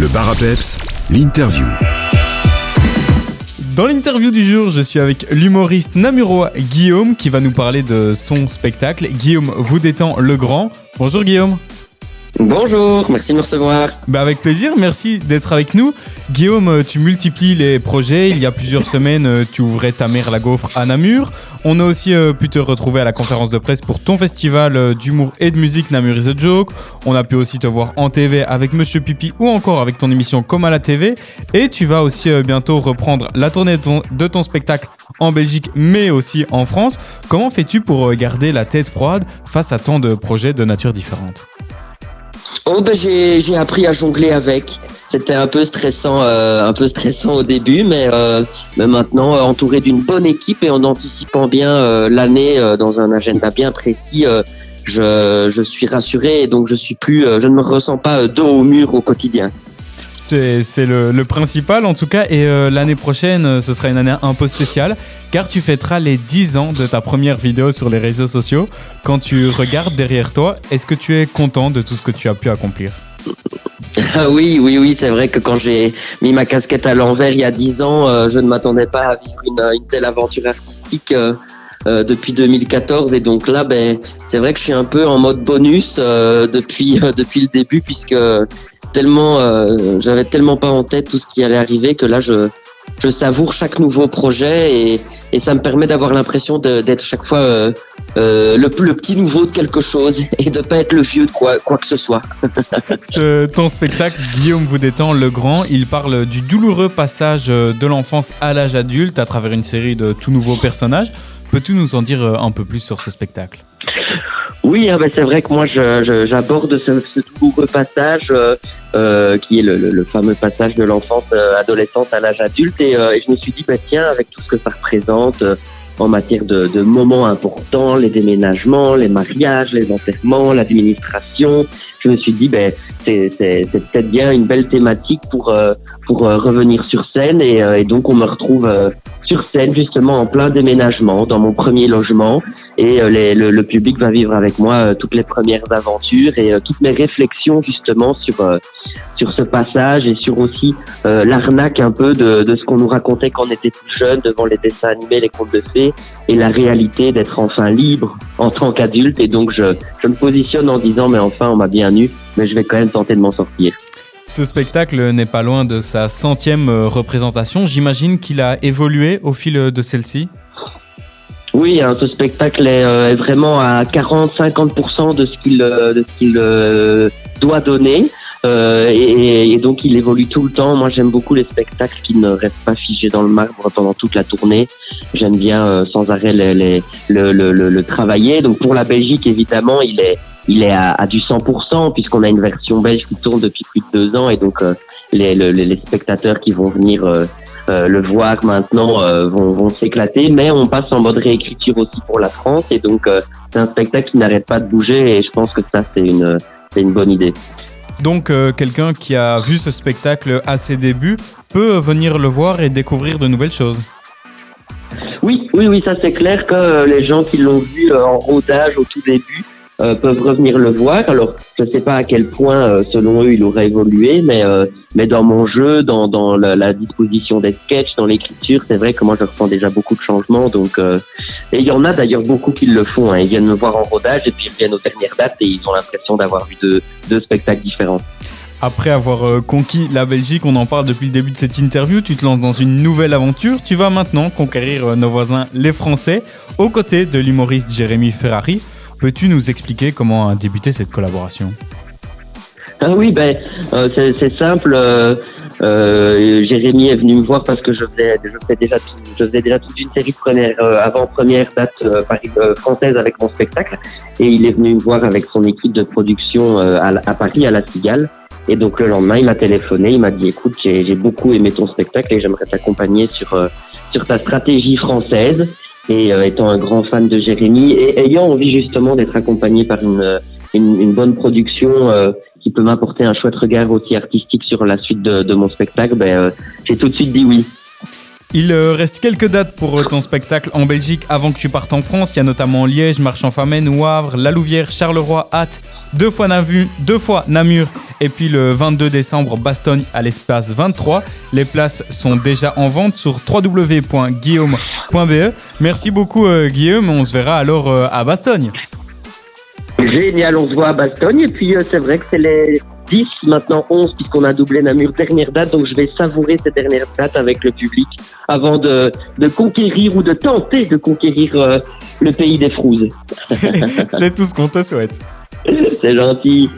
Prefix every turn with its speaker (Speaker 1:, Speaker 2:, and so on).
Speaker 1: Le bar l'interview.
Speaker 2: Dans l'interview du jour, je suis avec l'humoriste namurois Guillaume qui va nous parler de son spectacle. Guillaume vous détend le grand. Bonjour Guillaume.
Speaker 3: Bonjour, merci de me recevoir.
Speaker 2: Bah avec plaisir, merci d'être avec nous. Guillaume, tu multiplies les projets. Il y a plusieurs semaines, tu ouvrais ta mère la gaufre à Namur. On a aussi euh, pu te retrouver à la conférence de presse pour ton festival euh, d'humour et de musique Namur is a Joke. On a pu aussi te voir en TV avec Monsieur Pipi ou encore avec ton émission Comme à la TV. Et tu vas aussi euh, bientôt reprendre la tournée de ton spectacle en Belgique mais aussi en France. Comment fais-tu pour garder la tête froide face à tant de projets de nature différente?
Speaker 3: Oh ben j'ai appris à jongler avec. C'était un peu stressant, euh, un peu stressant au début, mais, euh, mais maintenant euh, entouré d'une bonne équipe et en anticipant bien euh, l'année euh, dans un agenda bien précis, je, je suis rassuré et donc je suis plus, je ne me ressens pas dos au mur au quotidien.
Speaker 2: C'est le, principal en tout cas. Et euh, l'année prochaine, ce sera une année un peu spéciale car tu fêteras les 10 ans de ta première vidéo sur les réseaux sociaux. Quand tu regardes derrière toi, est-ce que tu es content de tout ce que tu as pu accomplir?
Speaker 3: Ah oui, oui, oui, c'est vrai que quand j'ai mis ma casquette à l'envers il y a 10 ans, euh, je ne m'attendais pas à vivre une, telle aventure artistique. Euh, euh, depuis 2014 et donc là ben c'est vrai que je suis un peu en mode bonus euh, depuis euh, depuis le début puisque tellement euh, j'avais tellement pas en tête tout ce qui allait arriver que là je savoure chaque nouveau projet et, ça me permet d'avoir l'impression d'être chaque fois euh, euh, le, le, petit nouveau de quelque chose et de pas être le vieux de quoi, quoi que ce soit.
Speaker 2: ce, ton spectacle, Guillaume vous détend le grand, il parle du douloureux passage de l'enfance à l'âge adulte à travers une série de tout nouveaux personnages. Peux-tu nous en dire un peu plus sur ce spectacle?
Speaker 3: Oui, ben c'est vrai que moi j'aborde ce, ce douloureux passage euh, euh, qui est le, le, le, fameux passage de l'enfance euh, adolescente à l'âge adulte. Et, euh, et, je me suis dit bah tiens avec tout ce que ça représente en matière de, de, moments importants, les déménagements, les mariages, les enterrements, l'administration, je me suis dit ben c'est peut-être bien une belle thématique pour pour revenir sur scène. Et, et, donc on me retrouve sur scène justement en plein déménagement dans mon premier logement et les, le, le, public va vivre avec moi toutes les premières aventures et toutes mes réflexions justement sur sur ce passage et sur aussi euh, l'arnaque un peu de, de ce qu'on nous racontait quand on était plus jeune devant les dessins animés, les contes de fées et la réalité d'être enfin libre en tant qu'adulte et donc je, je me positionne en disant mais enfin on m'a bien eu mais je vais quand même tenter de m'en sortir.
Speaker 2: Ce spectacle n'est pas loin de sa centième euh, représentation. J'imagine qu'il a évolué au fil de celle-ci.
Speaker 3: Oui, hein, ce spectacle est, euh, vraiment à 40-50% de ce qu'il euh, doit donner. Euh, et, donc il évolue tout le temps. Moi j'aime beaucoup les spectacles qui ne restent pas figés dans le marbre pendant toute la tournée. J'aime bien euh, sans arrêt le, travailler. Donc pour la Belgique évidemment il est il est à, à du 100% puisqu'on a une version belge qui tourne depuis plus de deux ans et donc euh, les, les, les, spectateurs qui vont venir euh, euh, le voir maintenant vont, vont s'éclater. Mais on passe en mode réécriture aussi pour la France et donc c'est un spectacle qui n'arrête pas de bouger et je pense que ça c'est une c'est une bonne idée.
Speaker 2: Donc quelqu'un qui a vu ce spectacle à ses débuts peut venir le voir et découvrir de nouvelles choses.
Speaker 3: Oui, oui, oui, ça c'est clair que les gens qui l'ont vu en rodage au tout début euh, peuvent revenir le voir. Alors, je ne sais pas à quel point, euh, selon eux, il aurait évolué, mais euh, mais dans mon jeu, dans, dans la, disposition des sketchs, dans l'écriture, c'est vrai que moi, je ressens déjà beaucoup de changements. Donc, euh, et il y en a d'ailleurs beaucoup qui le font. Hein. Ils viennent me voir en rodage et puis ils viennent aux dernières dates et ils ont l'impression d'avoir vu deux, deux spectacles différents.
Speaker 2: Après avoir conquis la Belgique, on en parle depuis le début de cette interview, tu te lances dans une nouvelle aventure. Tu vas maintenant conquérir nos voisins les Français aux côtés de l'humoriste Jérémy Ferrari. Peux-tu nous expliquer comment a débuté cette collaboration?
Speaker 3: Ah oui, ben euh, c'est simple. Euh, euh, Jérémy est venu me voir parce que je faisais, déjà, je faisais déjà toute une série première, avant première date française avec mon spectacle, et il est venu me voir avec son équipe de production à, à, Paris à La Cigale. Et donc le lendemain, il m'a téléphoné, il m'a dit écoute, j'ai beaucoup aimé ton spectacle et j'aimerais t'accompagner sur sur ta stratégie française. Et étant un grand fan de Jérémy et ayant envie justement d'être accompagné par une une, une bonne production euh, qui peut m'apporter un chouette regard aussi artistique sur la suite de, de mon spectacle, ben, euh, j'ai tout de suite dit oui.
Speaker 2: Il euh, reste quelques dates pour euh, ton spectacle en Belgique avant que tu partes en France. Il y a notamment Liège, Marchand-Famenne, Wavre, La Louvière, Charleroi, Hatt, deux fois, Navu, deux fois Namur et puis le 22 décembre Bastogne à l'espace 23. Les places sont déjà en vente sur www.guillaume.be. Merci beaucoup euh, Guillaume, on se verra alors euh, à Bastogne.
Speaker 3: Génial, on se voit à Bastogne. Et puis, euh, c'est vrai que c'est les 10, maintenant 11, puisqu'on a doublé Namur, dernière date. Donc, je vais savourer cette dernière date avec le public avant de, de conquérir ou de tenter de conquérir le pays des frouzes.
Speaker 2: C'est tout ce qu'on te souhaite.
Speaker 3: c'est gentil.